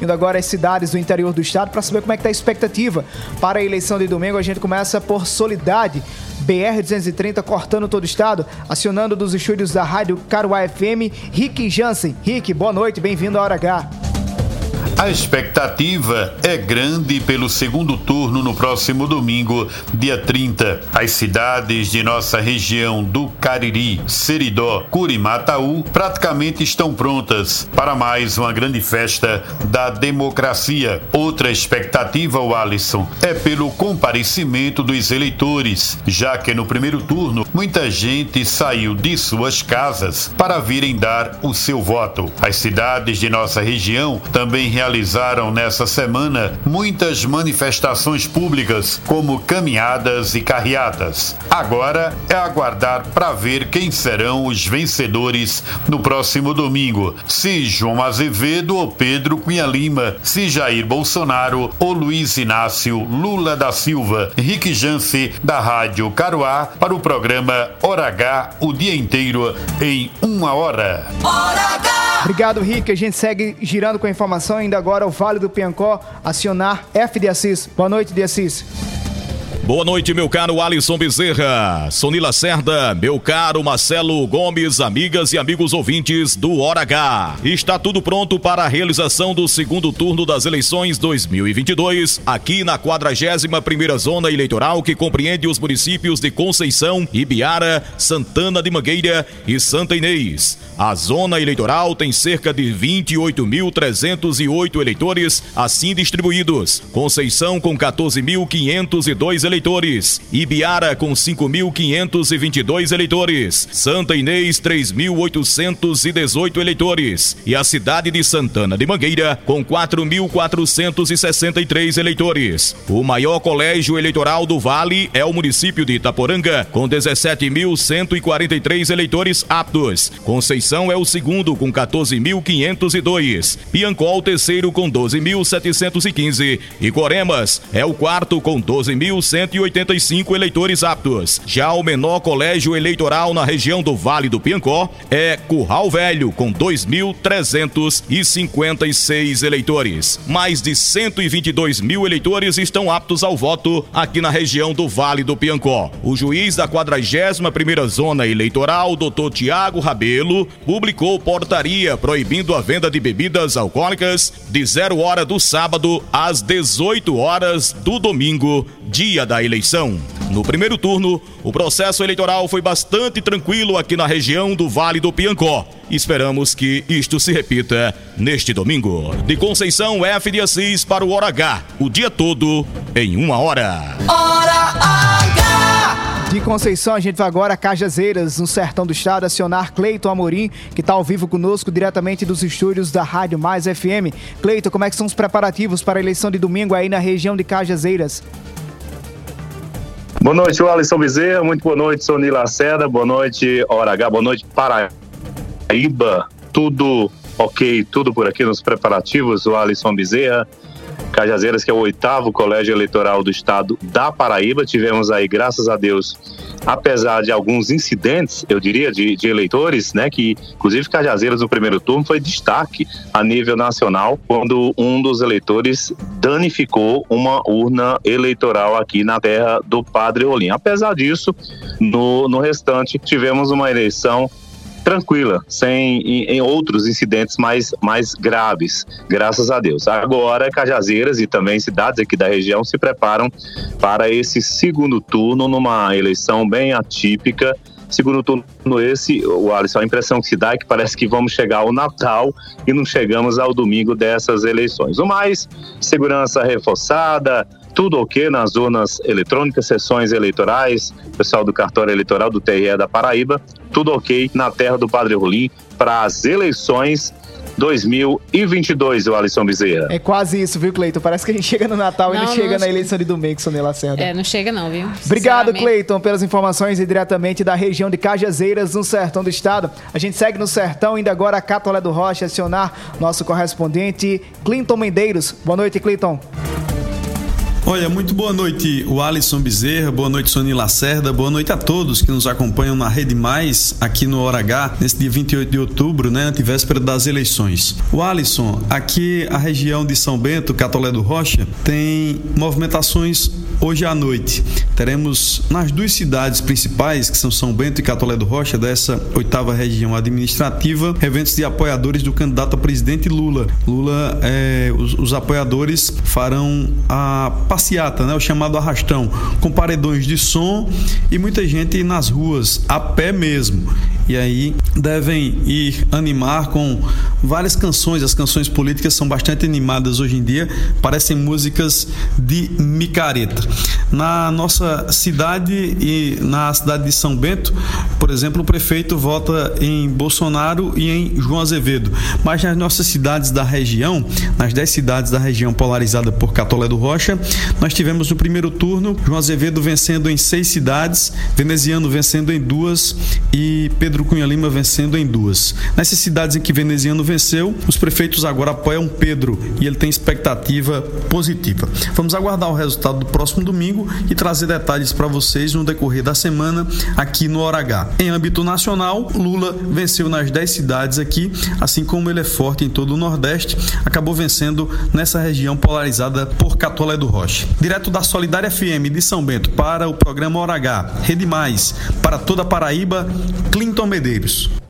indo agora às cidades do interior do estado para saber como é que está a expectativa para a eleição de domingo. A gente começa por Solidade. BR-230 cortando todo o estado, acionando dos estúdios da Rádio Caruá FM, Rick Jansen. Rick, boa noite, bem-vindo à Hora H. A expectativa é grande pelo segundo turno no próximo domingo, dia 30. As cidades de nossa região do Cariri, Seridó, Curimataú praticamente estão prontas para mais uma grande festa da democracia. Outra expectativa, Alisson, é pelo comparecimento dos eleitores, já que no primeiro turno muita gente saiu de suas casas para virem dar o seu voto. As cidades de nossa região também realizaram realizaram nessa semana muitas manifestações públicas, como caminhadas e carreatas. Agora é aguardar para ver quem serão os vencedores no próximo domingo: se João Azevedo ou Pedro Cunha Lima, se Jair Bolsonaro ou Luiz Inácio Lula da Silva. Rick Jance, da Rádio Caruá, para o programa Hora H, o dia inteiro em uma hora. Hora H! Obrigado, Rick. A gente segue girando com a informação. Ainda agora o Vale do Piancó acionar F de Assis. Boa noite, de Assis. Boa noite, meu caro Alisson Bezerra, Sonila Cerda, meu caro Marcelo Gomes, amigas e amigos ouvintes do Hora H. Está tudo pronto para a realização do segundo turno das eleições 2022, aqui na 41ª Zona Eleitoral que compreende os municípios de Conceição, Ibiara, Santana de Mangueira e Santa Inês. A zona eleitoral tem cerca de 28.308 eleitores assim distribuídos. Conceição com 14.502 eleitores eleitores. Ibiara com 5.522 eleitores. Santa Inês 3.818 eleitores. E a cidade de Santana de Mangueira com 4.463 eleitores. O maior colégio eleitoral do Vale é o município de Itaporanga com 17.143 eleitores aptos. Conceição é o segundo com 14.502. Piancó o terceiro com 12.715 e Coremas é o quarto com 12.100 185 eleitores aptos. Já o menor colégio eleitoral na região do Vale do Piancó é Curral Velho, com 2.356 eleitores. Mais de 122 mil eleitores estão aptos ao voto aqui na região do Vale do Piancó. O juiz da 41ª Zona Eleitoral, Dr. Tiago Rabelo, publicou portaria proibindo a venda de bebidas alcoólicas de 0 hora do sábado às 18 horas do domingo, dia da eleição. No primeiro turno, o processo eleitoral foi bastante tranquilo aqui na região do Vale do Piancó. Esperamos que isto se repita neste domingo. De Conceição F de Assis para o Hora H, o dia todo em uma hora. Hora H! De Conceição, a gente vai agora a Cajazeiras, no sertão do estado, acionar Cleiton Amorim, que está ao vivo conosco diretamente dos estúdios da Rádio Mais FM. Cleiton, como é que são os preparativos para a eleição de domingo aí na região de Cajazeiras? Boa noite, Alisson Bezerra. Muito boa noite, Sony Lacerda. Boa noite, Hora H. Boa noite, Paraíba. Tudo ok, tudo por aqui nos preparativos. O Alisson Bezerra. Cajazeiras, que é o oitavo colégio eleitoral do estado da Paraíba. Tivemos aí, graças a Deus, apesar de alguns incidentes, eu diria, de, de eleitores, né, que inclusive Cajazeiras no primeiro turno foi destaque a nível nacional quando um dos eleitores danificou uma urna eleitoral aqui na terra do Padre Olim. Apesar disso, no, no restante, tivemos uma eleição tranquila, sem em, em, outros incidentes mais, mais graves, graças a Deus. Agora, Cajazeiras e também cidades aqui da região se preparam para esse segundo turno numa eleição bem atípica. Segundo turno esse, o Alisson, a impressão que se dá é que parece que vamos chegar ao Natal e não chegamos ao domingo dessas eleições. O mais, segurança reforçada, tudo ok nas zonas eletrônicas, sessões eleitorais, pessoal do cartório eleitoral do TRE da Paraíba, tudo ok na terra do Padre Rolim para as eleições 2022, o Alisson Bezerra. É quase isso, viu, Cleiton? Parece que a gente chega no Natal não, e não chega não na eleição de domingo, Sonê Lacerda. É, não chega não, viu? Obrigado, Cleiton, pelas informações e diretamente da região de Cajazeiras, no sertão do estado. A gente segue no sertão, indo agora a Catolé do Rocha, acionar nosso correspondente Clinton Mendeiros. Boa noite, Clinton. Olha, muito boa noite, o Alisson Bezerra, boa noite, Sony Lacerda, boa noite a todos que nos acompanham na Rede Mais, aqui no Hora H, nesse dia 28 de outubro, né, antivéspera das eleições. O Alisson, aqui a região de São Bento, Catolé do Rocha, tem movimentações hoje à noite. Teremos nas duas cidades principais, que são São Bento e Catolé do Rocha, dessa oitava região administrativa, eventos de apoiadores do candidato a presidente Lula. Lula, é, os, os apoiadores farão a passeata, né, o chamado arrastão, com paredões de som e muita gente nas ruas, a pé mesmo. E aí devem ir animar com várias canções. As canções políticas são bastante animadas hoje em dia, parecem músicas de micareta. Na nossa cidade e na cidade de São Bento, por exemplo, o prefeito vota em Bolsonaro e em João Azevedo. Mas nas nossas cidades da região, nas dez cidades da região polarizada por Catolé do Rocha, nós tivemos no primeiro turno João Azevedo vencendo em seis cidades, Veneziano vencendo em duas e Pedro Cunha Lima vencendo em duas. Nessas cidades em que Veneziano venceu, os prefeitos agora apoiam Pedro e ele tem expectativa positiva. Vamos aguardar o resultado do próximo domingo e trazer detalhes para vocês no decorrer da semana aqui no Hora H. Em âmbito nacional, Lula venceu nas 10 cidades aqui, assim como ele é forte em todo o Nordeste, acabou vencendo nessa região polarizada por Catolé do Rocha. Direto da Solidária FM de São Bento para o programa Hora H, Rede Mais, para toda a Paraíba, Clinton Medeiros.